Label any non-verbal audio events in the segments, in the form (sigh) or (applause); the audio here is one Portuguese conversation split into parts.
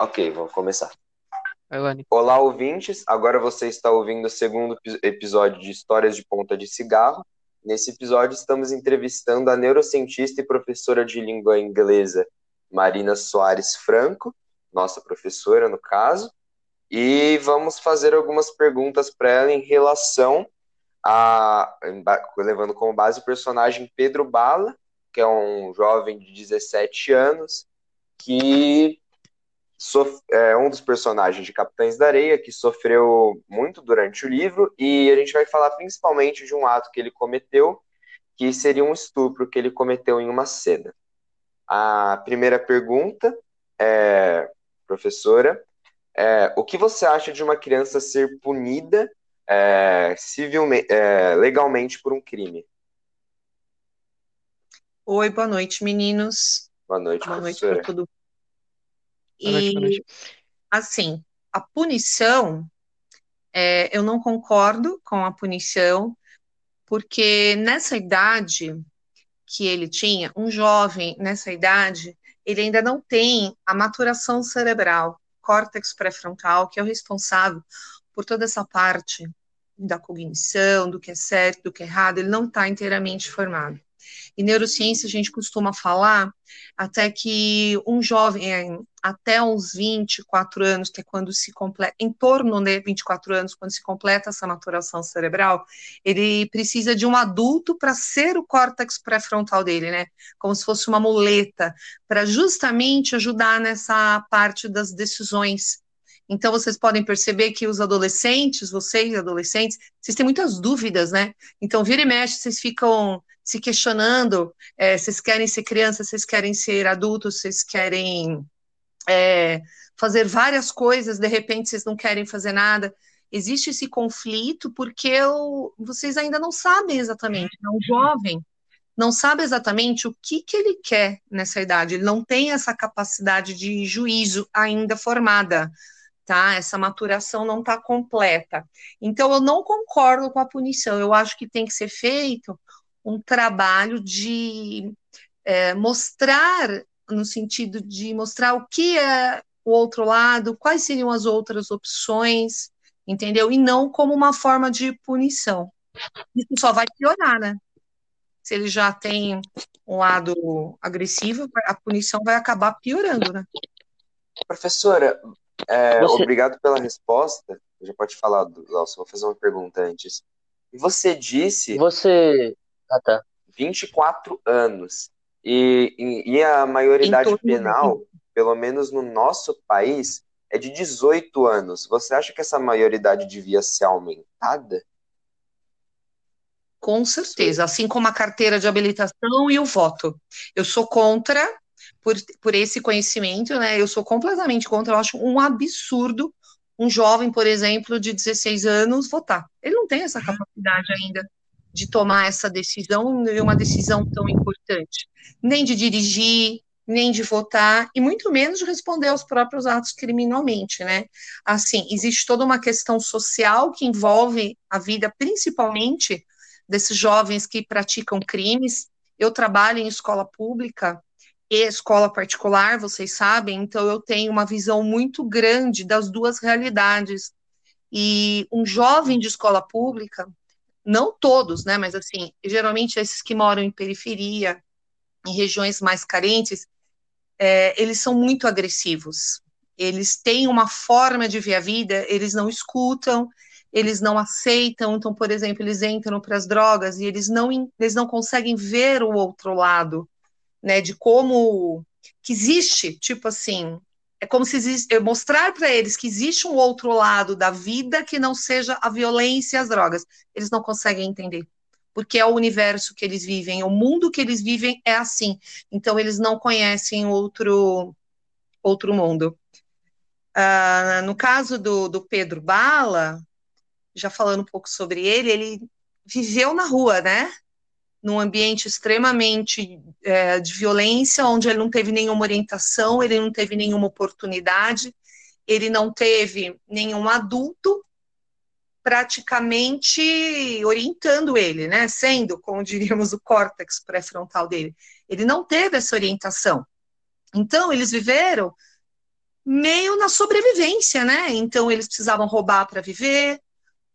Ok, vamos começar. Elane. Olá, ouvintes. Agora você está ouvindo o segundo epi- episódio de Histórias de Ponta de Cigarro. Nesse episódio, estamos entrevistando a neurocientista e professora de língua inglesa Marina Soares Franco, nossa professora, no caso, e vamos fazer algumas perguntas para ela em relação a. levando como base o personagem Pedro Bala, que é um jovem de 17 anos que sof- é um dos personagens de Capitães da Areia, que sofreu muito durante o livro, e a gente vai falar principalmente de um ato que ele cometeu, que seria um estupro que ele cometeu em uma cena. A primeira pergunta é, professora, é, o que você acha de uma criança ser punida é, civilmente, é, legalmente por um crime? Oi, boa noite, meninos. Boa noite, Boa noite professora. para todo. Boa noite, E, assim, a punição, é, eu não concordo com a punição, porque nessa idade que ele tinha, um jovem nessa idade, ele ainda não tem a maturação cerebral, córtex pré-frontal, que é o responsável por toda essa parte da cognição, do que é certo, do que é errado, ele não está inteiramente formado. Em neurociência, a gente costuma falar até que um jovem, é, até uns 24 anos, que é quando se completa, em torno de 24 anos, quando se completa essa maturação cerebral, ele precisa de um adulto para ser o córtex pré-frontal dele, né? Como se fosse uma muleta, para justamente ajudar nessa parte das decisões. Então, vocês podem perceber que os adolescentes, vocês adolescentes, vocês têm muitas dúvidas, né? Então, vira e mexe, vocês ficam se questionando, é, vocês querem ser criança, vocês querem ser adultos, vocês querem é, fazer várias coisas, de repente vocês não querem fazer nada. Existe esse conflito porque o, vocês ainda não sabem exatamente, né? o jovem não sabe exatamente o que, que ele quer nessa idade, ele não tem essa capacidade de juízo ainda formada, tá? Essa maturação não está completa. Então, eu não concordo com a punição, eu acho que tem que ser feito um trabalho de é, mostrar, no sentido de mostrar o que é o outro lado, quais seriam as outras opções, entendeu? E não como uma forma de punição. Isso só vai piorar, né? Se ele já tem um lado agressivo, a punição vai acabar piorando, né? Professora, é, Você- obrigado pela resposta. Já pode falar, Glaucio, vou fazer uma pergunta antes. Você disse Você. Ah, tá. 24 anos. E, e, e a maioridade penal, pelo menos no nosso país, é de 18 anos. Você acha que essa maioridade devia ser aumentada? Com certeza, assim como a carteira de habilitação e o voto. Eu sou contra, por, por esse conhecimento, né? Eu sou completamente contra, eu acho um absurdo um jovem, por exemplo, de 16 anos votar. Ele não tem essa capacidade ainda de tomar essa decisão, uma decisão tão importante, nem de dirigir, nem de votar, e muito menos de responder aos próprios atos criminalmente, né? Assim, existe toda uma questão social que envolve a vida, principalmente desses jovens que praticam crimes. Eu trabalho em escola pública e escola particular, vocês sabem, então eu tenho uma visão muito grande das duas realidades. E um jovem de escola pública, não todos, né, mas assim, geralmente esses que moram em periferia, em regiões mais carentes, é, eles são muito agressivos. Eles têm uma forma de ver a vida, eles não escutam, eles não aceitam. Então, por exemplo, eles entram para as drogas e eles não, eles não conseguem ver o outro lado, né? De como que existe, tipo assim, é como se existe, mostrar para eles que existe um outro lado da vida que não seja a violência e as drogas. Eles não conseguem entender. Porque é o universo que eles vivem, o mundo que eles vivem é assim. Então, eles não conhecem outro, outro mundo. Uh, no caso do, do Pedro Bala, já falando um pouco sobre ele, ele viveu na rua, né? Num ambiente extremamente é, de violência, onde ele não teve nenhuma orientação, ele não teve nenhuma oportunidade, ele não teve nenhum adulto praticamente orientando ele, né? Sendo, como (laughs) diríamos, o córtex pré-frontal dele. Ele não teve essa orientação. Então, eles viveram meio na sobrevivência, né? Então eles precisavam roubar para viver.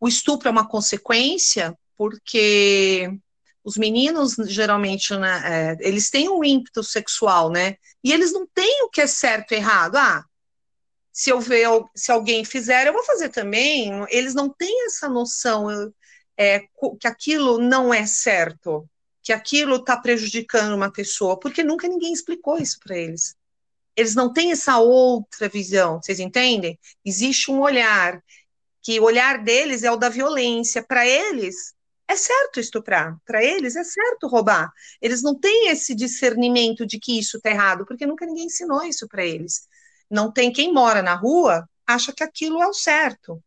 O estupro é uma consequência, porque os meninos geralmente, né, é, eles têm um ímpeto sexual, né? E eles não têm o que é certo e errado. Ah, se eu ver, se alguém fizer, eu vou fazer também. Eles não têm essa noção é, que aquilo não é certo, que aquilo está prejudicando uma pessoa, porque nunca ninguém explicou isso para eles. Eles não têm essa outra visão, vocês entendem? Existe um olhar, que o olhar deles é o da violência. Para eles, é certo estuprar, para eles é certo roubar. Eles não têm esse discernimento de que isso está errado, porque nunca ninguém ensinou isso para eles. Não tem quem mora na rua acha que aquilo é o certo.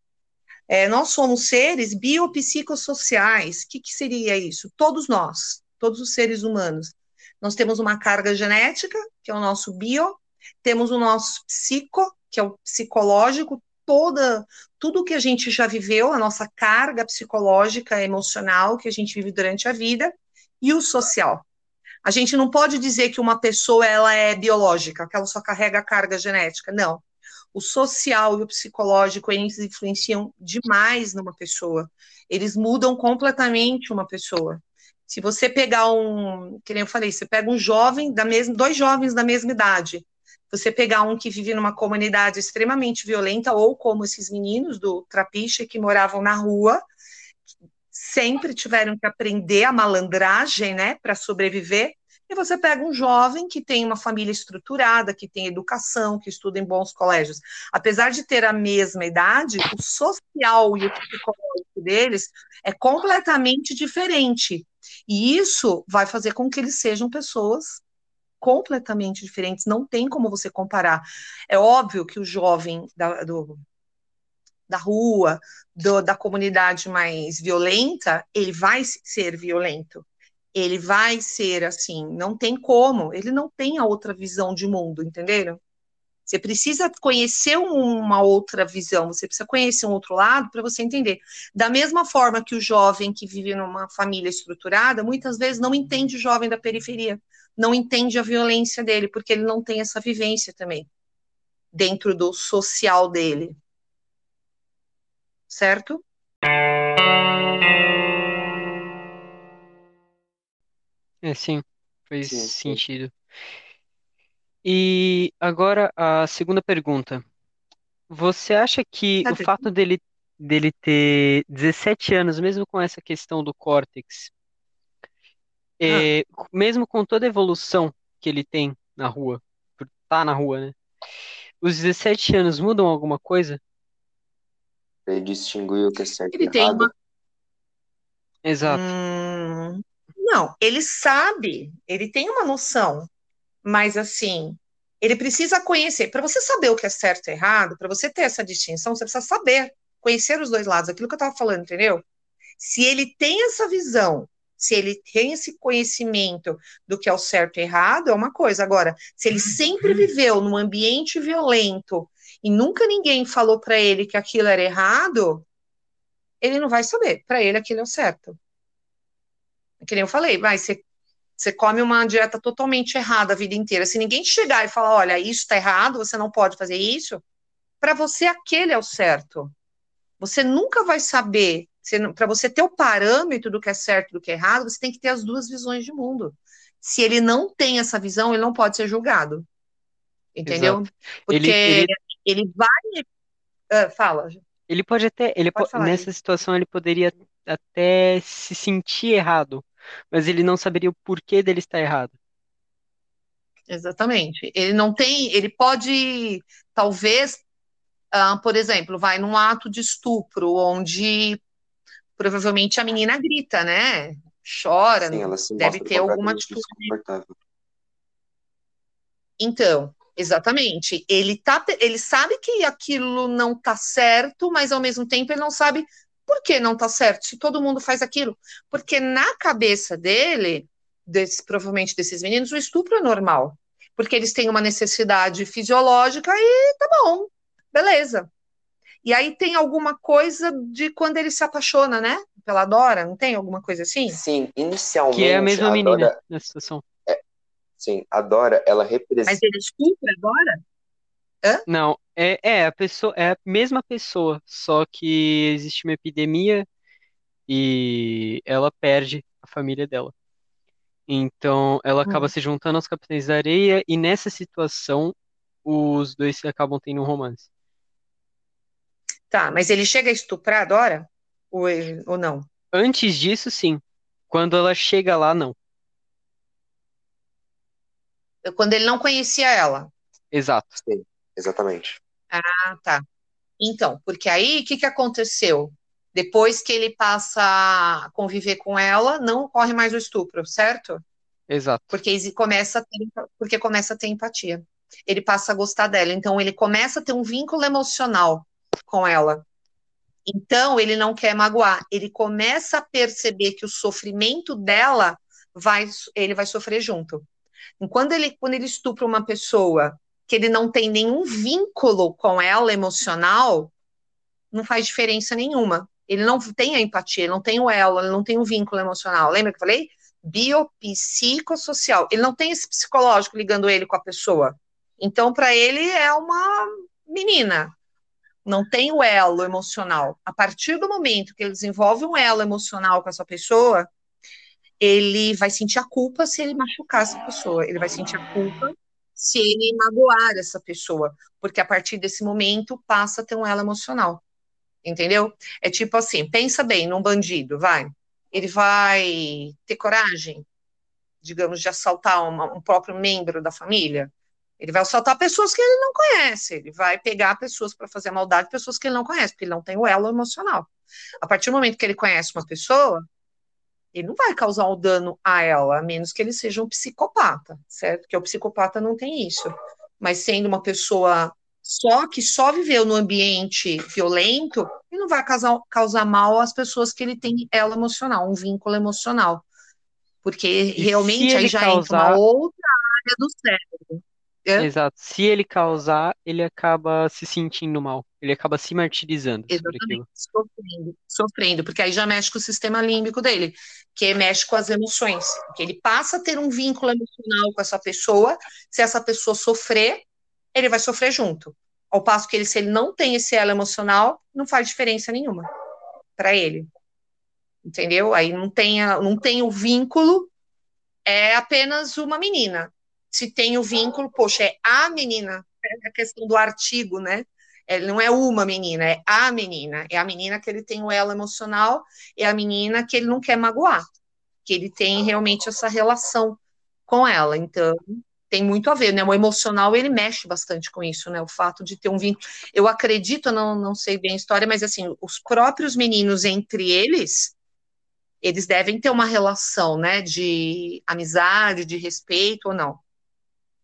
É, nós somos seres biopsicossociais. O que, que seria isso? Todos nós, todos os seres humanos. Nós temos uma carga genética, que é o nosso bio, temos o nosso psico, que é o psicológico, toda tudo que a gente já viveu, a nossa carga psicológica, emocional que a gente vive durante a vida, e o social. A gente não pode dizer que uma pessoa ela é biológica, que ela só carrega a carga genética. Não. O social e o psicológico eles influenciam demais numa pessoa. Eles mudam completamente uma pessoa. Se você pegar um, que nem eu falei, você pega um jovem da mesma, dois jovens da mesma idade, você pegar um que vive numa comunidade extremamente violenta, ou como esses meninos do Trapiche que moravam na rua, sempre tiveram que aprender a malandragem, né, para sobreviver. E você pega um jovem que tem uma família estruturada, que tem educação, que estuda em bons colégios. Apesar de ter a mesma idade, o social e o psicológico deles é completamente diferente. E isso vai fazer com que eles sejam pessoas completamente diferentes, não tem como você comparar. É óbvio que o jovem da, do, da rua, do, da comunidade mais violenta, ele vai ser violento. Ele vai ser assim, não tem como, ele não tem a outra visão de mundo, entenderam? Você precisa conhecer uma outra visão, você precisa conhecer um outro lado para você entender. Da mesma forma que o jovem que vive numa família estruturada, muitas vezes não entende o jovem da periferia não entende a violência dele, porque ele não tem essa vivência também dentro do social dele. Certo? É, sim, faz sim, sentido. E agora a segunda pergunta. Você acha que o fato dele, dele ter 17 anos, mesmo com essa questão do córtex, é, mesmo com toda a evolução que ele tem na rua, por tá na rua, né? Os 17 anos mudam alguma coisa? Ele distinguiu o que é certo ele e tem errado. uma... Exato. Hum, não, ele sabe, ele tem uma noção, mas assim, ele precisa conhecer. Para você saber o que é certo e errado, para você ter essa distinção, você precisa saber, conhecer os dois lados, aquilo que eu estava falando, entendeu? Se ele tem essa visão se ele tem esse conhecimento do que é o certo e errado, é uma coisa. Agora, se ele sempre viveu num ambiente violento e nunca ninguém falou para ele que aquilo era errado, ele não vai saber. Para ele, aquilo é o certo. É que nem eu falei, vai, você, você come uma dieta totalmente errada a vida inteira. Se ninguém chegar e falar, olha, isso está errado, você não pode fazer isso, para você aquele é o certo. Você nunca vai saber para você ter o parâmetro do que é certo e do que é errado, você tem que ter as duas visões de mundo. Se ele não tem essa visão, ele não pode ser julgado. Entendeu? Exato. Porque Ele, ele, ele vai. Ah, fala. ele pode até, ele Pode po- nessa situação ele poderia até se sentir errado, mas ele não saberia o porquê dele estar errado. Exatamente. Ele não tem. Ele pode, talvez, ah, por exemplo, vai num ato de estupro, onde provavelmente a menina grita, né? Chora, Sim, ela se deve ter alguma atitude. Então, exatamente. Ele tá, ele sabe que aquilo não tá certo, mas ao mesmo tempo ele não sabe por que não tá certo, se todo mundo faz aquilo. Porque na cabeça dele, desse, provavelmente desses meninos, o estupro é normal. Porque eles têm uma necessidade fisiológica e tá bom, beleza. E aí tem alguma coisa de quando ele se apaixona, né? Pela Dora, não tem alguma coisa assim? Sim, Que é a inicialmente mesma a menina Dora, nessa situação. sim, a Dora, ela Mas representa, ele estupra agora? Hã? Não, é, é a pessoa, é a mesma pessoa, só que existe uma epidemia e ela perde a família dela. Então, ela acaba Hum. se juntando aos Capitães da Areia e nessa situação os dois acabam tendo um romance. Tá, mas ele chega a estuprar a Dora? Ou, ele- ou não? Antes disso, sim. Quando ela chega lá, não. Quando ele não conhecia ela. Exato. Sim, exatamente. Ah, tá. Então, porque aí o que que aconteceu? Depois que ele passa a conviver com ela, não ocorre mais o estupro, certo? Exato. Porque ele começa a ter, porque começa a ter empatia. Ele passa a gostar dela, então ele começa a ter um vínculo emocional com ela. Então ele não quer magoar, ele começa a perceber que o sofrimento dela vai, ele vai sofrer junto. E quando ele, quando ele estupra uma pessoa que ele não tem nenhum vínculo com ela emocional, não faz diferença nenhuma. Ele não tem a empatia, ele não tem o elo, ele não tem o vínculo emocional. Lembra que eu falei? Biopsicossocial. Ele não tem esse psicológico ligando ele com a pessoa. Então, para ele, é uma menina. Não tem o elo emocional. A partir do momento que ele desenvolve um elo emocional com essa pessoa, ele vai sentir a culpa se ele machucar essa pessoa. Ele vai sentir a culpa se ele magoar essa pessoa. Porque a partir desse momento passa a ter um elo emocional. Entendeu? É tipo assim, pensa bem num bandido, vai. Ele vai ter coragem, digamos, de assaltar uma, um próprio membro da família. Ele vai assaltar pessoas que ele não conhece. Ele vai pegar pessoas para fazer maldade, pessoas que ele não conhece, porque ele não tem o elo emocional. A partir do momento que ele conhece uma pessoa, ele não vai causar o um dano a ela, a menos que ele seja um psicopata, certo? Porque o psicopata não tem isso. Mas sendo uma pessoa só que só viveu no ambiente violento, ele não vai causar, causar mal às pessoas que ele tem ela emocional, um vínculo emocional. Porque E realmente aí ele já causar- entra uma outra área do cérebro. É? Exato. Se ele causar, ele acaba se sentindo mal. Ele acaba se martirizando sobre aquilo. Exatamente, sofrendo, sofrendo, porque aí já mexe com o sistema límbico dele, que mexe com as emoções, que ele passa a ter um vínculo emocional com essa pessoa, se essa pessoa sofrer, ele vai sofrer junto. Ao passo que ele, se ele não tem esse elo emocional, não faz diferença nenhuma para ele. Entendeu? Aí não tem, a- não tem o vínculo, é apenas uma menina. Se tem o vínculo, poxa, é a menina. É a questão do artigo, né? É, não é uma menina, é a menina. É a menina que ele tem o elo emocional, é a menina que ele não quer magoar, que ele tem realmente essa relação com ela. Então, tem muito a ver, né? O emocional, ele mexe bastante com isso, né? O fato de ter um vínculo. Eu acredito, não, não sei bem a história, mas assim, os próprios meninos entre eles, eles devem ter uma relação, né? De amizade, de respeito ou não?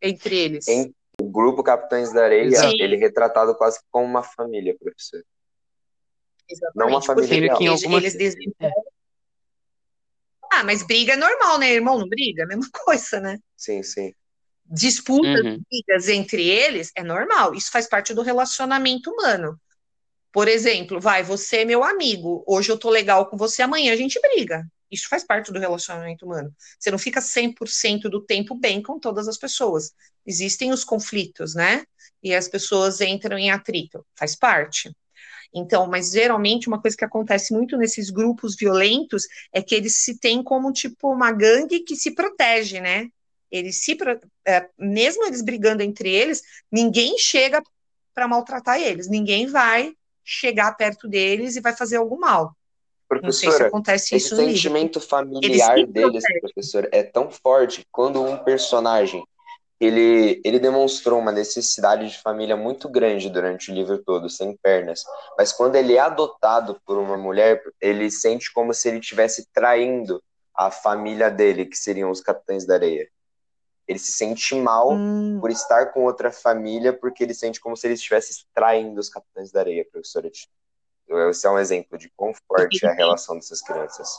Entre eles. Em- O grupo Capitães da Areia, Sim. ele é retratado quase como uma família, professor. Não uma Exatamente, família porque real. eles, eles desenvolvem. Ah, mas briga é normal, né, irmão? Não briga? É a mesma (laughs) coisa, né? Sim, sim. Disputas, Uhum. brigas entre eles é normal. Isso faz parte do relacionamento humano. Por exemplo, vai, você é meu amigo. Hoje eu tô legal com você, amanhã a gente briga. Isso faz parte do relacionamento humano. Você não fica 100% do tempo bem com todas as pessoas. Existem os conflitos, né? E as pessoas entram em atrito. Faz parte. Então, mas geralmente uma coisa que acontece muito nesses grupos violentos é que eles se têm como tipo uma gangue que se protege, né? Eles se, é, mesmo eles brigando entre eles, ninguém chega para maltratar eles, ninguém vai chegar perto deles e vai fazer algum mal. Não sei se Professora, acontece esse isso livro. sentimento familiar se deles, professor, é tão forte quando um personagem ele, ele demonstrou uma necessidade de família muito grande durante o livro todo, sem pernas. Mas quando ele é adotado por uma mulher, ele sente como se ele estivesse traindo a família dele, que seriam os Capitães da Areia. Ele se sente mal Hum, por estar com outra família, porque ele sente como se ele estivesse traindo os Capitães da Areia, professora. Esse é um exemplo de quão forte é a relação dessas crianças.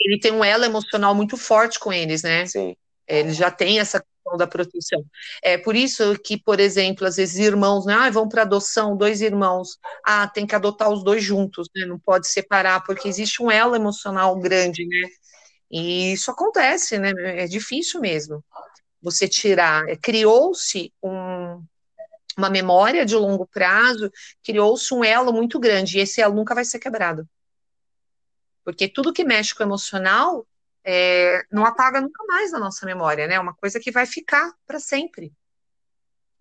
ele tem um elo emocional muito forte com eles, né? Sim, Ele já tem essa questão da proteção. É por isso que, por exemplo, às vezes irmãos, né? Ah, vão para adoção, dois irmãos. Ah, tem que adotar os dois juntos, né? Não pode separar, porque existe um elo emocional grande, né? E isso acontece, né? É difícil mesmo. Você tirar. Criou-se um, uma memória de longo prazo, criou-se um elo muito grande, e esse elo nunca vai ser quebrado. Porque tudo que mexe com o emocional é, não apaga nunca mais na nossa memória, né? É uma coisa que vai ficar para sempre.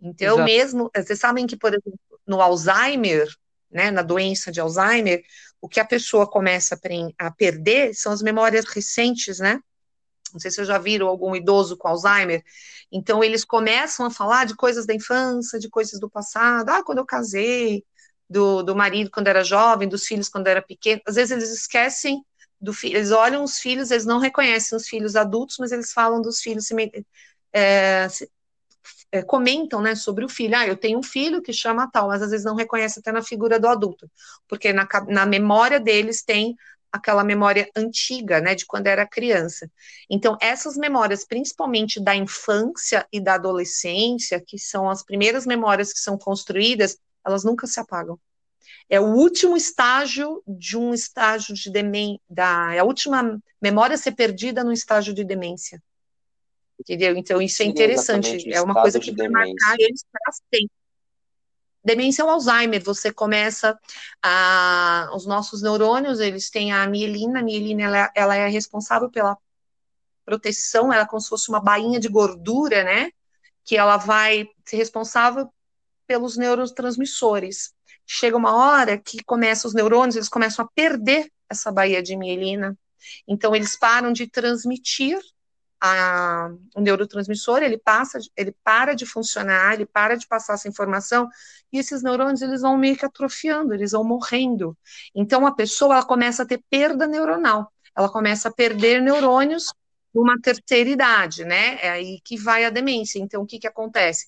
Então, Exato. mesmo, vocês sabem que, por exemplo, no Alzheimer, né, na doença de Alzheimer, o que a pessoa começa a perder são as memórias recentes, né? Não sei se vocês já viram algum idoso com Alzheimer. Então, eles começam a falar de coisas da infância, de coisas do passado. Ah, quando eu casei, do, do marido quando era jovem, dos filhos quando era pequeno. Às vezes eles esquecem do filho, eles olham os filhos, eles não reconhecem os filhos adultos, mas eles falam dos filhos, é, é, comentam né, sobre o filho. Ah, eu tenho um filho que chama tal, mas às vezes não reconhece até na figura do adulto, porque na, na memória deles tem aquela memória antiga, né, de quando era criança. Então, essas memórias, principalmente da infância e da adolescência, que são as primeiras memórias que são construídas, elas nunca se apagam. É o último estágio de um estágio de demência, é a última memória a ser perdida no estágio de demência. Entendeu? Então, isso é interessante. É uma coisa que vai marcar eles para sempre. Demência é Alzheimer. Você começa a. Os nossos neurônios, eles têm a mielina. A mielina ela, ela é responsável pela proteção, ela é como se fosse uma bainha de gordura, né? Que ela vai ser responsável pelos neurotransmissores. Chega uma hora que começa os neurônios, eles começam a perder essa baía de mielina. Então, eles param de transmitir a, o neurotransmissor, ele passa, ele para de funcionar, ele para de passar essa informação, e esses neurônios eles vão meio que atrofiando, eles vão morrendo. Então a pessoa ela começa a ter perda neuronal, ela começa a perder neurônios numa terceira idade, né? É aí que vai a demência. Então o que que acontece?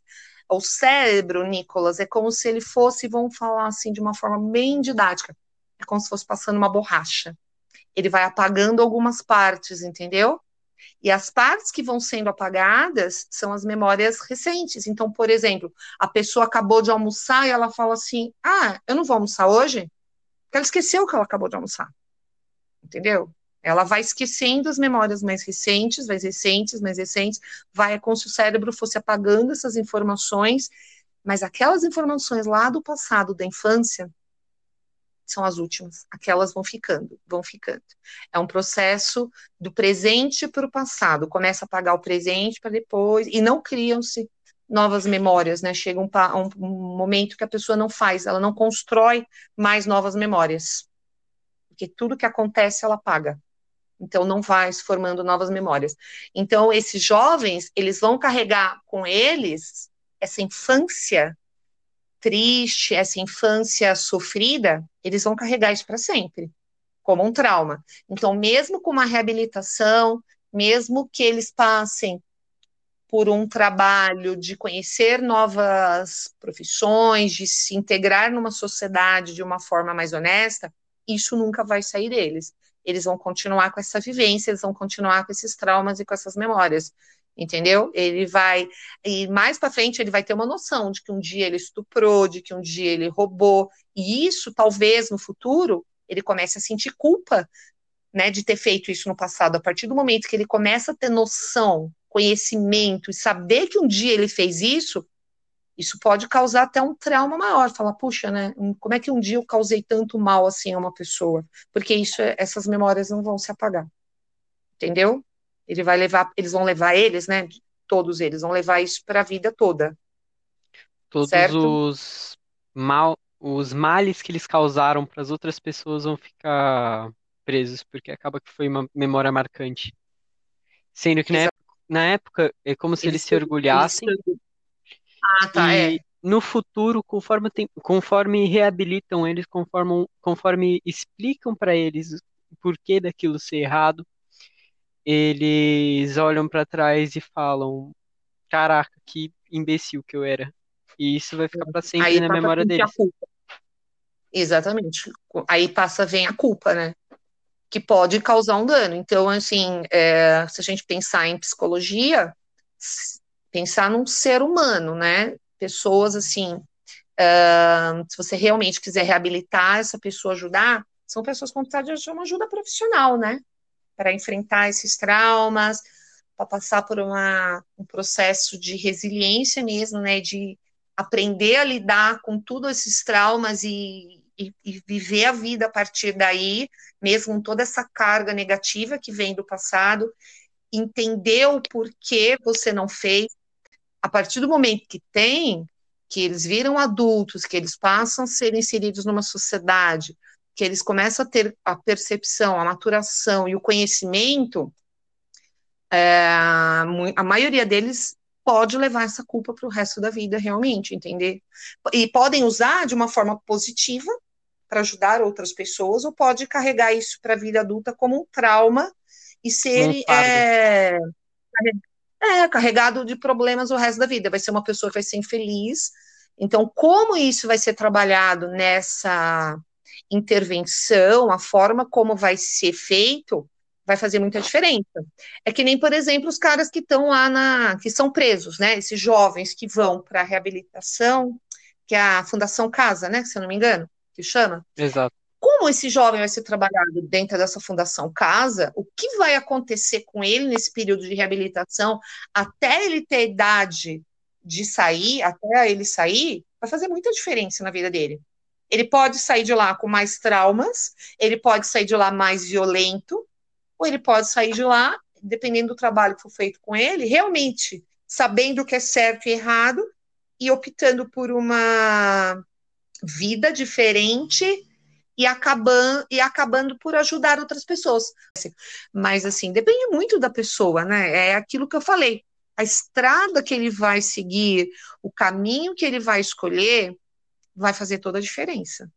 O cérebro, Nicolas, é como se ele fosse, vamos falar assim de uma forma bem didática, é como se fosse passando uma borracha. Ele vai apagando algumas partes, entendeu? E as partes que vão sendo apagadas são as memórias recentes. Então, por exemplo, a pessoa acabou de almoçar e ela fala assim: Ah, eu não vou almoçar hoje, porque ela esqueceu que ela acabou de almoçar. Entendeu? Ela vai esquecendo as memórias mais recentes, mais recentes, mais recentes, vai é como se o cérebro fosse apagando essas informações, mas aquelas informações lá do passado, da infância, são as últimas, aquelas vão ficando, vão ficando. É um processo do presente para o passado, começa a pagar o presente para depois, e não criam-se novas memórias, né? Chega um, um, momento que a pessoa não faz, ela não constrói mais novas memórias, porque tudo que acontece ela paga. Então não vai se formando novas memórias. Então esses jovens, eles vão carregar com eles essa infância triste, essa infância sofrida, eles vão carregar isso para sempre, como um trauma. Então, mesmo com uma reabilitação, mesmo que eles passem por um trabalho de conhecer novas profissões, de se integrar numa sociedade de uma forma mais honesta, isso nunca vai sair deles. Eles vão continuar com essa vivência, eles vão continuar com esses traumas e com essas memórias entendeu? Ele vai e mais para frente ele vai ter uma noção de que um dia ele estuprou, de que um dia ele roubou, e isso talvez no futuro ele comece a sentir culpa, né, de ter feito isso no passado. A partir do momento que ele começa a ter noção, conhecimento e saber que um dia ele fez isso, isso pode causar até um trauma maior. Falar, puxa, né? Como é que um dia eu causei tanto mal assim a uma pessoa? Porque isso, essas memórias não vão se apagar. Entendeu? Ele vai levar, eles vão levar eles, né? Todos eles vão levar isso para a vida toda. Todos certo? os mal, os males que eles causaram para as outras pessoas vão ficar presos, porque acaba que foi uma memória marcante. Sendo que na época, na época, é como se eles, eles se orgulhassem. Ah, tá, e é. no futuro, conforme, tem, conforme reabilitam eles, conforme, conforme explicam para eles o porquê daquilo ser errado, eles olham para trás e falam: Caraca, que imbecil que eu era. E isso vai ficar para sempre Aí na memória deles. Exatamente. Aí passa, vem a culpa, né? Que pode causar um dano. Então, assim, é, se a gente pensar em psicologia, pensar num ser humano, né? Pessoas assim, uh, se você realmente quiser reabilitar essa pessoa, ajudar, são pessoas com vontade de uma ajuda profissional, né? Para enfrentar esses traumas, para passar por uma, um processo de resiliência mesmo, né, de aprender a lidar com todos esses traumas e, e, e, viver a vida a partir daí, mesmo com toda essa carga negativa que vem do passado, entender o porquê você não fez. A partir do momento que tem, que eles viram adultos, que eles passam a ser inseridos numa sociedade, que eles começam a ter a percepção, a maturação e o conhecimento, é, a maioria deles pode levar essa culpa para o resto da vida, realmente, entender? E podem usar de uma forma positiva para ajudar outras pessoas, ou pode carregar isso para a vida adulta como um trauma e ser é, é, carregado de problemas o resto da vida. Vai ser uma pessoa que vai ser infeliz. Então, como isso vai ser trabalhado nessa intervenção, a forma como vai ser feito, vai fazer muita diferença. É que nem, por exemplo, os caras que estão lá na. que são presos, né? Esses jovens que vão para a reabilitação, que é a Fundação Casa, né? Se eu não me engano que chama. Exato. Como esse jovem vai ser trabalhado dentro dessa fundação casa, o que vai acontecer com ele nesse período de reabilitação, até ele ter idade de sair, até ele sair, vai fazer muita diferença na vida dele. Ele pode sair de lá com mais traumas, ele pode sair de lá mais violento, ou ele pode sair de lá, dependendo do trabalho que for feito com ele, realmente sabendo o que é certo e errado e optando por uma vida diferente e acabando, e acabando por ajudar outras pessoas. Mas, assim, depende muito da pessoa, né? É aquilo que eu falei. A estrada que ele vai seguir, o caminho que ele vai escolher, vai fazer toda a diferença.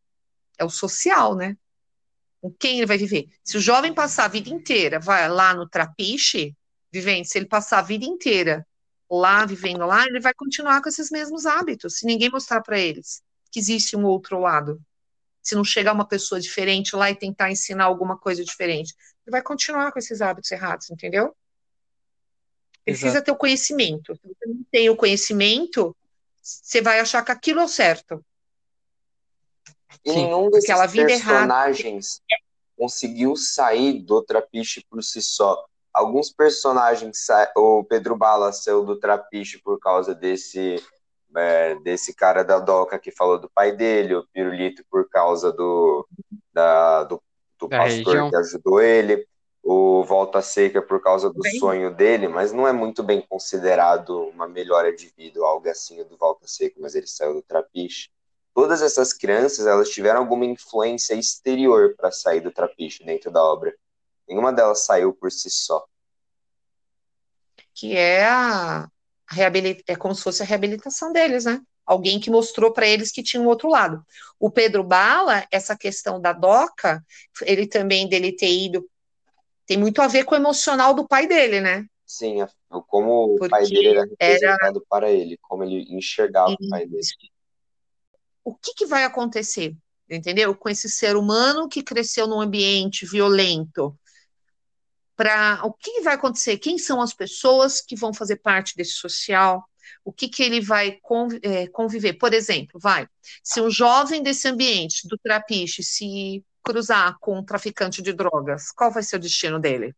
É o social, né? Com quem ele vai viver. Se o jovem passar a vida inteira, vai lá no trapiche, vivendo, se ele passar a vida inteira lá, vivendo lá, ele vai continuar com esses mesmos hábitos, se ninguém mostrar para eles que existe um outro lado. Se não chegar uma pessoa diferente lá e tentar ensinar alguma coisa diferente, ele vai continuar com esses hábitos errados, entendeu? Precisa Exato. ter o conhecimento. Se você não tem o conhecimento, você vai achar que aquilo é o certo. E nenhum desses personagens errada... conseguiu sair do trapiche por si só. Alguns personagens, o Pedro Bala saiu do trapiche por causa desse é, desse cara da Doca que falou do pai dele, o Pirulito por causa do, da, do, do da pastor região. que ajudou ele, o Volta Seca por causa do bem... sonho dele, mas não é muito bem considerado uma melhora de vida ou algo assim do Volta Seca, mas ele saiu do trapiche. Todas essas crianças, elas tiveram alguma influência exterior para sair do trapiche dentro da obra. Nenhuma delas saiu por si só. Que é a, é como se fosse a reabilitação deles, né? Alguém que mostrou para eles que tinha um outro lado. O Pedro Bala, essa questão da DOCA, ele também dele ter ido, tem muito a ver com o emocional do pai dele, né? Sim, como Porque o pai dele era representado era... para ele, como ele enxergava Isso. o pai dele. O que, que vai acontecer, entendeu? Com esse ser humano que cresceu num ambiente violento, para o que vai acontecer, quem são as pessoas que vão fazer parte desse social, o que, que ele vai é, conviver. Por exemplo, vai, se um jovem desse ambiente, do trapiche, se cruzar com um traficante de drogas, qual vai ser o destino dele?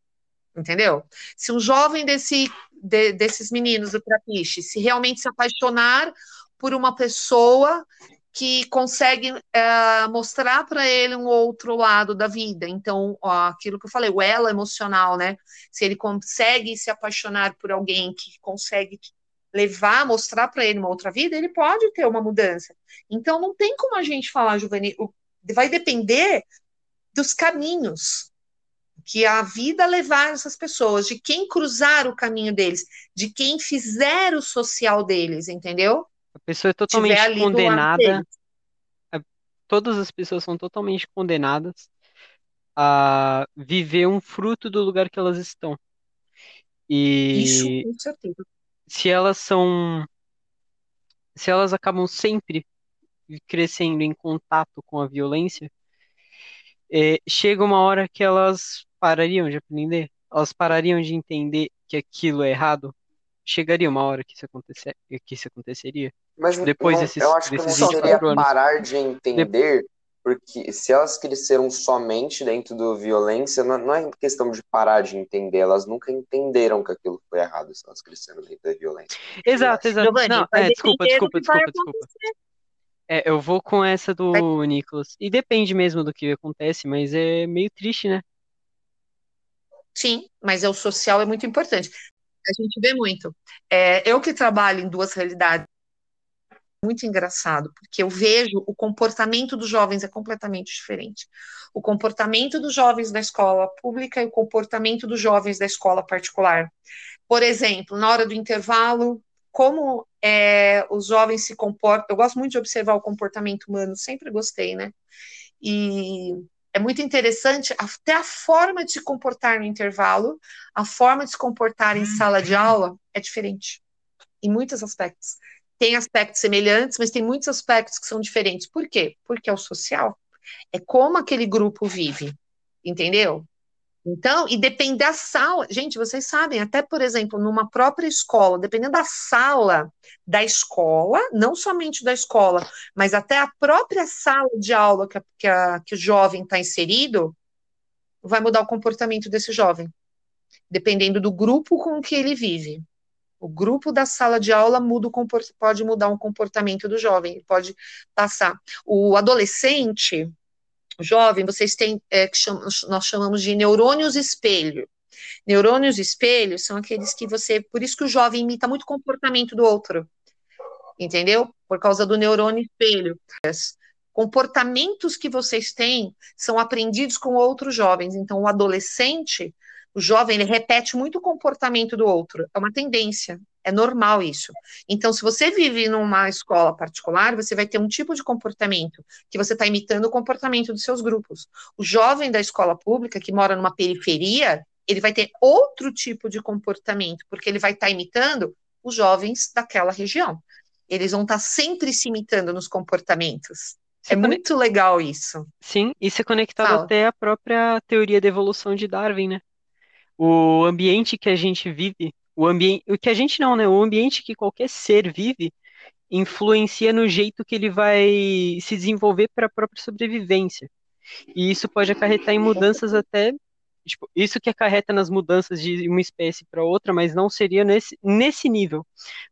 Entendeu? Se um jovem desse, de, desses meninos do trapiche se realmente se apaixonar por uma pessoa que consegue é, mostrar para ele um outro lado da vida. Então, ó, aquilo que eu falei, o elo emocional, né? Se ele consegue se apaixonar por alguém que consegue levar, mostrar para ele uma outra vida, ele pode ter uma mudança. Então, não tem como a gente falar juvenil, vai depender dos caminhos que a vida levar essas pessoas, de quem cruzar o caminho deles, de quem fizer o social deles, entendeu? A pessoa é totalmente condenada. Todas as pessoas são totalmente condenadas a viver um fruto do lugar que elas estão. E Isso, com certeza. se elas são. Se elas acabam sempre crescendo em contato com a violência, é, chega uma hora que elas parariam de aprender, elas parariam de entender que aquilo é errado. Chegaria uma hora que isso, acontecer, que isso aconteceria. Mas depois não, desses, eu acho que não seria parar de entender porque se elas cresceram somente dentro do violência, não, não, é questão de parar de entender, elas nunca entenderam que aquilo foi errado se elas cresceram dentro da violência. Exato, exato. Giovani, não, é, desculpa, desculpa, desculpa, desculpa. É, eu vou com essa do vai... Nicolas. E depende mesmo do que acontece, mas é meio triste, né? Sim, mas é o social é muito importante. A gente vê muito. É, eu que trabalho em duas realidades muito engraçado, porque eu vejo o comportamento dos jovens é completamente diferente. O comportamento dos jovens da escola pública e o comportamento dos jovens da escola particular. Por exemplo, na hora do intervalo, como é, os jovens se comportam. Eu gosto muito de observar o comportamento humano, sempre gostei, né? E é muito interessante até a forma de se comportar no intervalo, a forma de se comportar em sala de aula é diferente, em muitos aspectos tem aspectos semelhantes, mas tem muitos aspectos que são diferentes. Por quê? Porque é o social. É como aquele grupo vive, entendeu? Então, e depende da sala. Gente, vocês sabem, até, por exemplo, numa própria escola, dependendo da sala da escola, não somente da escola, mas até a própria sala de aula que, a, que, a, que o jovem está inserido, vai mudar o comportamento desse jovem, dependendo do grupo com que ele vive. O grupo da sala de aula muda pode mudar o comportamento do jovem, pode passar. O adolescente, o jovem, vocês têm, é, que nós chamamos de neurônios espelho. Neurônios espelho são aqueles que você, por isso que o jovem imita muito o comportamento do outro, entendeu? Por causa do neurônio espelho. Comportamentos que vocês têm são aprendidos com outros jovens. Então, o adolescente, o jovem, ele repete muito o comportamento do outro. É uma tendência, é normal isso. Então, se você vive numa escola particular, você vai ter um tipo de comportamento que você está imitando o comportamento dos seus grupos. O jovem da escola pública, que mora numa periferia, ele vai ter outro tipo de comportamento, porque ele vai estar tá imitando os jovens daquela região. Eles vão estar tá sempre se imitando nos comportamentos. É muito legal isso. Sim, isso é conectado Fala. até à própria teoria da evolução de Darwin, né? O ambiente que a gente vive, o ambiente, o que a gente não, né? O ambiente que qualquer ser vive influencia no jeito que ele vai se desenvolver para a própria sobrevivência. E isso pode acarretar em mudanças até Tipo, isso que acarreta nas mudanças de uma espécie para outra, mas não seria nesse, nesse nível.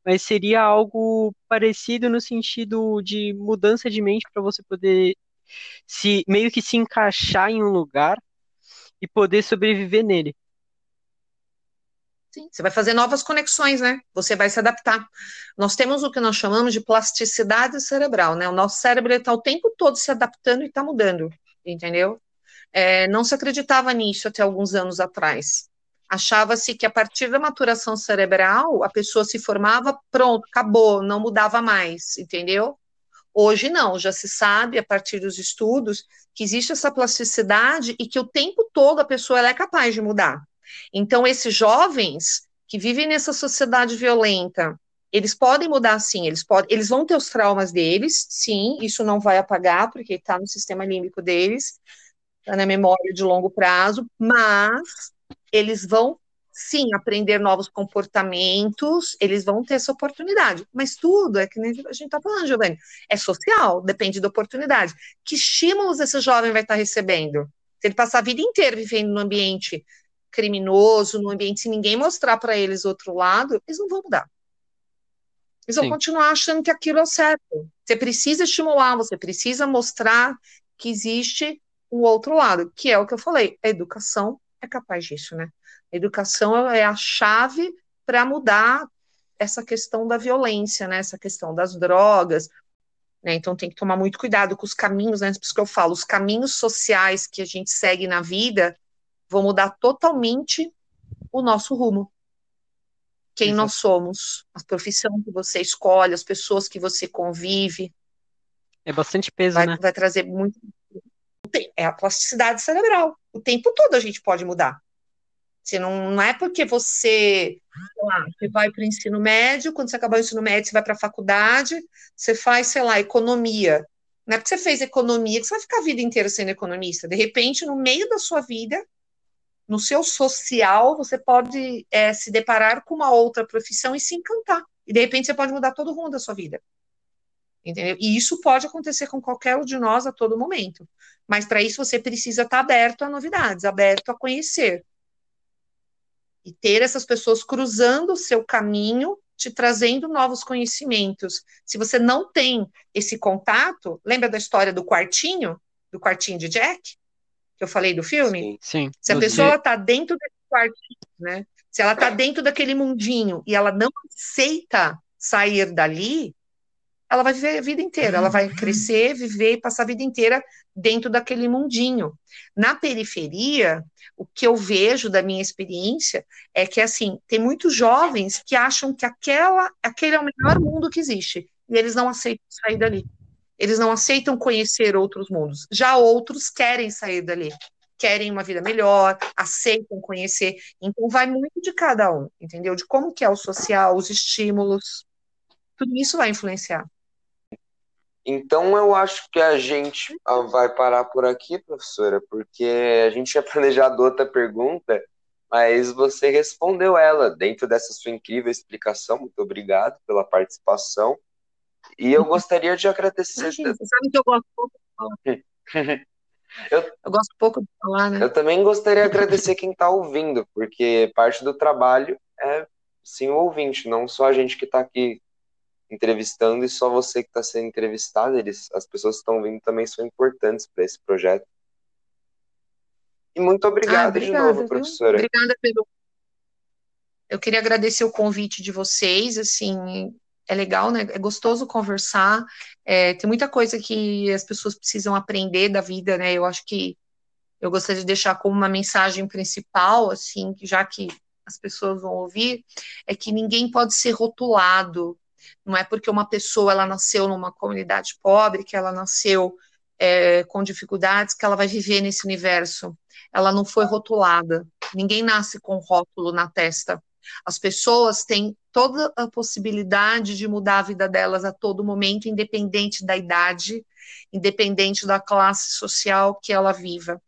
Mas seria algo parecido no sentido de mudança de mente para você poder se meio que se encaixar em um lugar e poder sobreviver nele. Sim, você vai fazer novas conexões, né? Você vai se adaptar. Nós temos o que nós chamamos de plasticidade cerebral, né? O nosso cérebro está o tempo todo se adaptando e está mudando, entendeu? É, não se acreditava nisso até alguns anos atrás. Achava-se que a partir da maturação cerebral a pessoa se formava, pronto, acabou, não mudava mais, entendeu? Hoje não, já se sabe a partir dos estudos que existe essa plasticidade e que o tempo todo a pessoa é capaz de mudar. Então, esses jovens que vivem nessa sociedade violenta, eles podem mudar sim, eles, podem, eles vão ter os traumas deles, sim, isso não vai apagar, porque está no sistema límbico deles, está na memória de longo prazo, mas eles vão sim aprender novos comportamentos, eles vão ter essa oportunidade. Mas tudo é que nem a gente está falando, Giovanni, é social, depende da oportunidade. Que estímulos esse jovem vai estar tá recebendo? Se ele passar a vida inteira vivendo num ambiente criminoso, no ambiente, se ninguém mostrar para eles outro lado, eles não vão mudar. Eles Sim. vão continuar achando que aquilo é certo. Você precisa estimular, você precisa mostrar que existe um outro lado, que é o que eu falei. A educação é capaz disso, né? A educação é a chave para mudar essa questão da violência, né? Essa questão das drogas. Né? Então tem que tomar muito cuidado com os caminhos, né? Por isso que eu falo, os caminhos sociais que a gente segue na vida, vão mudar totalmente o nosso rumo. Quem Exato. nós somos, a profissão que você escolhe, as pessoas que você convive. É bastante peso, vai, né? Vai trazer muito. É a plasticidade cerebral. O tempo todo a gente pode mudar. Você não, não é porque você, lá, você vai para o ensino médio, quando você acabar o ensino médio, você vai para a faculdade, você faz, sei lá, economia. Não é porque você fez economia que você vai ficar a vida inteira sendo economista. De repente, no meio da sua vida, no seu social, você pode é, se deparar com uma outra profissão e se encantar. E de repente você pode mudar todo o rumo da sua vida. entendeu? E isso pode acontecer com qualquer um de nós a todo momento. Mas para isso você precisa estar tá aberto a novidades, aberto a conhecer. E ter essas pessoas cruzando o seu caminho, te trazendo novos conhecimentos. Se você não tem esse contato, lembra da história do quartinho, do quartinho de Jack, que eu falei do filme? Sim. sim. Se a pessoa está dentro desse quartinho, né? Se ela está dentro daquele mundinho e ela não aceita sair dali, ela vai viver a vida inteira, ela vai crescer, viver e passar a vida inteira dentro daquele mundinho. Na periferia, o que eu vejo da minha experiência é que assim, tem muitos jovens que acham que aquela, aquele é o melhor mundo que existe, e eles não aceitam sair dali. Eles não aceitam conhecer outros mundos. Já outros querem sair dali, querem uma vida melhor, aceitam conhecer. Então vai muito de cada um, entendeu? De como que é o social, os estímulos. Tudo isso vai influenciar. Então eu acho que a gente vai parar por aqui, professora, porque a gente tinha (laughs) planejado outra pergunta, mas você respondeu ela dentro dessa sua incrível explicação. Muito obrigado pela participação. E eu gostaria de agradecer. Imagina, você sabe que eu gosto pouco de falar. (laughs) eu, eu gosto pouco de falar, né? Eu também gostaria de agradecer quem está ouvindo, porque parte do trabalho é sim o ouvinte, não só a gente que está aqui entrevistando e só você que está sendo entrevistado, eles, as pessoas que estão vindo também são importantes para esse projeto. E muito obrigado ah, obrigada, de novo, viu? professora. Obrigada pelo. Eu queria agradecer o convite de vocês, assim, é legal, né? É gostoso conversar. É, tem muita coisa que as pessoas precisam aprender da vida, né? Eu acho que eu gostaria de deixar como uma mensagem principal, assim, já que as pessoas vão ouvir, é que ninguém pode ser rotulado não é porque uma pessoa ela nasceu numa comunidade pobre, que ela nasceu é, com dificuldades, que ela vai viver nesse universo. Ela não foi rotulada. Ninguém nasce com rótulo na testa. As pessoas têm toda a possibilidade de mudar a vida delas a todo momento, independente da idade, independente da classe social que ela viva.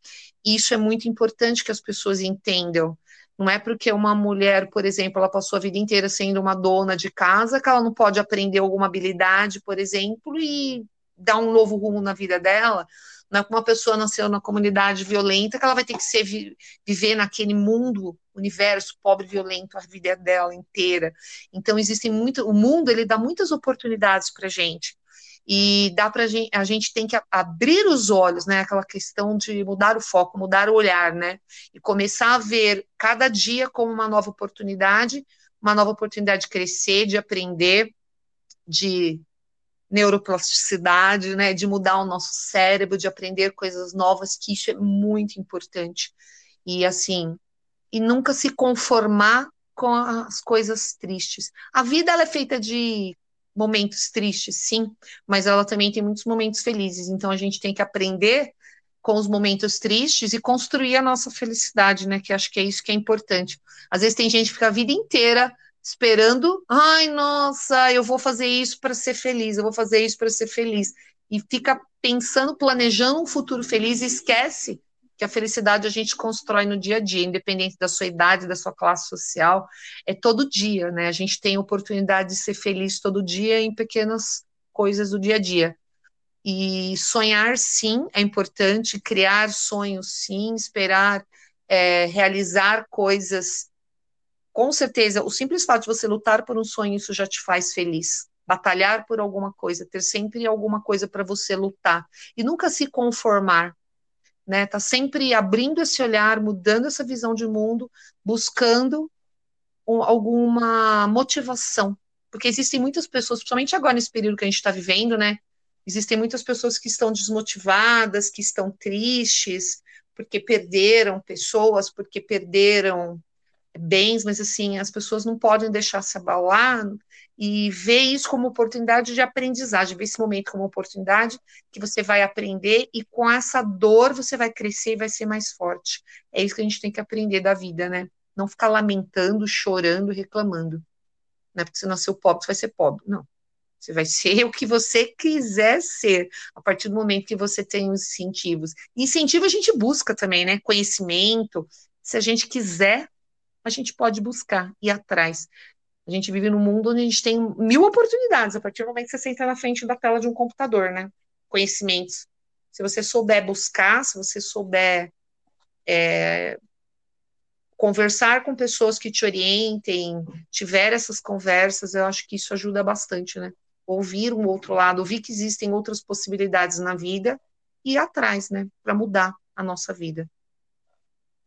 Isso é muito importante que as pessoas entendam. Não é porque uma mulher, por exemplo, ela passou a vida inteira sendo uma dona de casa que ela não pode aprender alguma habilidade, por exemplo, e dar um novo rumo na vida dela. Não é que uma pessoa nasceu na comunidade violenta que ela vai ter que ser, viver naquele mundo, universo pobre violento a vida dela inteira. Então existem muito, o mundo ele dá muitas oportunidades para gente e dá para gente, a gente tem que abrir os olhos, né? Aquela questão de mudar o foco, mudar o olhar, né? E começar a ver cada dia como uma nova oportunidade, uma nova oportunidade de crescer, de aprender, de neuroplasticidade, né? De mudar o nosso cérebro, de aprender coisas novas, que isso é muito importante. E assim, e nunca se conformar com as coisas tristes. A vida ela é feita de momentos tristes, sim, mas ela também tem muitos momentos felizes. Então a gente tem que aprender com os momentos tristes e construir a nossa felicidade, né? Que acho que é isso que é importante. Às vezes tem gente que fica a vida inteira esperando, ai, nossa, eu vou fazer isso para ser feliz, eu vou fazer isso para ser feliz. E fica pensando, planejando um futuro feliz e esquece que a felicidade a gente constrói no dia a dia, independente da sua idade, da sua classe social, é todo dia, né? A gente tem oportunidade de ser feliz todo dia em pequenas coisas do dia a dia. E sonhar, sim, é importante, criar sonhos, sim, esperar é, realizar coisas. Com certeza, o simples fato de você lutar por um sonho, isso já te faz feliz. Batalhar por alguma coisa, ter sempre alguma coisa para você lutar. E nunca se conformar, né? Tá sempre abrindo esse olhar, mudando essa visão de mundo, buscando um, alguma motivação, porque existem muitas pessoas, principalmente agora nesse período que a gente está vivendo, né? Existem muitas pessoas que estão desmotivadas, que estão tristes, porque perderam pessoas, porque perderam bens, mas assim, as pessoas não podem deixar se abalar e ver isso como oportunidade de aprendizagem, ver esse momento como oportunidade que você vai aprender e com essa dor você vai crescer e vai ser mais forte. É isso que a gente tem que aprender da vida, né? Não ficar lamentando, chorando, reclamando. Não é porque você nasceu pobre, você vai ser pobre. Não. Você vai ser o que você quiser ser, a partir do momento que você tem os incentivos. Incentivo a gente busca também, né? Conhecimento. Se a gente quiser, a gente pode buscar, ir atrás. A gente vive num mundo onde a gente tem mil oportunidades a partir do momento que você senta na frente da tela de um computador, né? Conhecimentos. Se você souber buscar, se você souber é, conversar com pessoas que te orientem, tiver essas conversas, eu acho que isso ajuda bastante, né? Ouvir um outro lado, ouvir que existem outras possibilidades na vida e ir atrás, né? Para mudar a nossa vida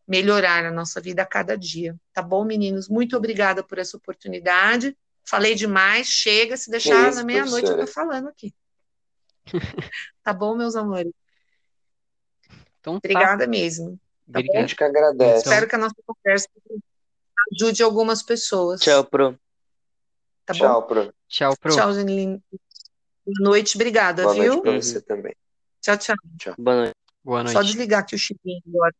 melhorar a nossa vida a cada dia. Tá bom, meninos? Muito obrigada por essa oportunidade. Falei demais, chega, se deixar isso, na meia-noite eu tô falando aqui. (laughs) tá bom, meus amores? Então, tá. Obrigada mesmo. Tá a gente que agradece. Então... Espero que a nossa conversa ajude algumas pessoas. Tchau, Pro. Tá Tchau, bom? Pro. Tchau, Pro. Tchau, Janine. Boa noite, obrigada, Boa viu? Noite pra você também. Tchau, tchau. Tchau. Boa noite. Boa noite. Só desligar aqui o chipinho agora.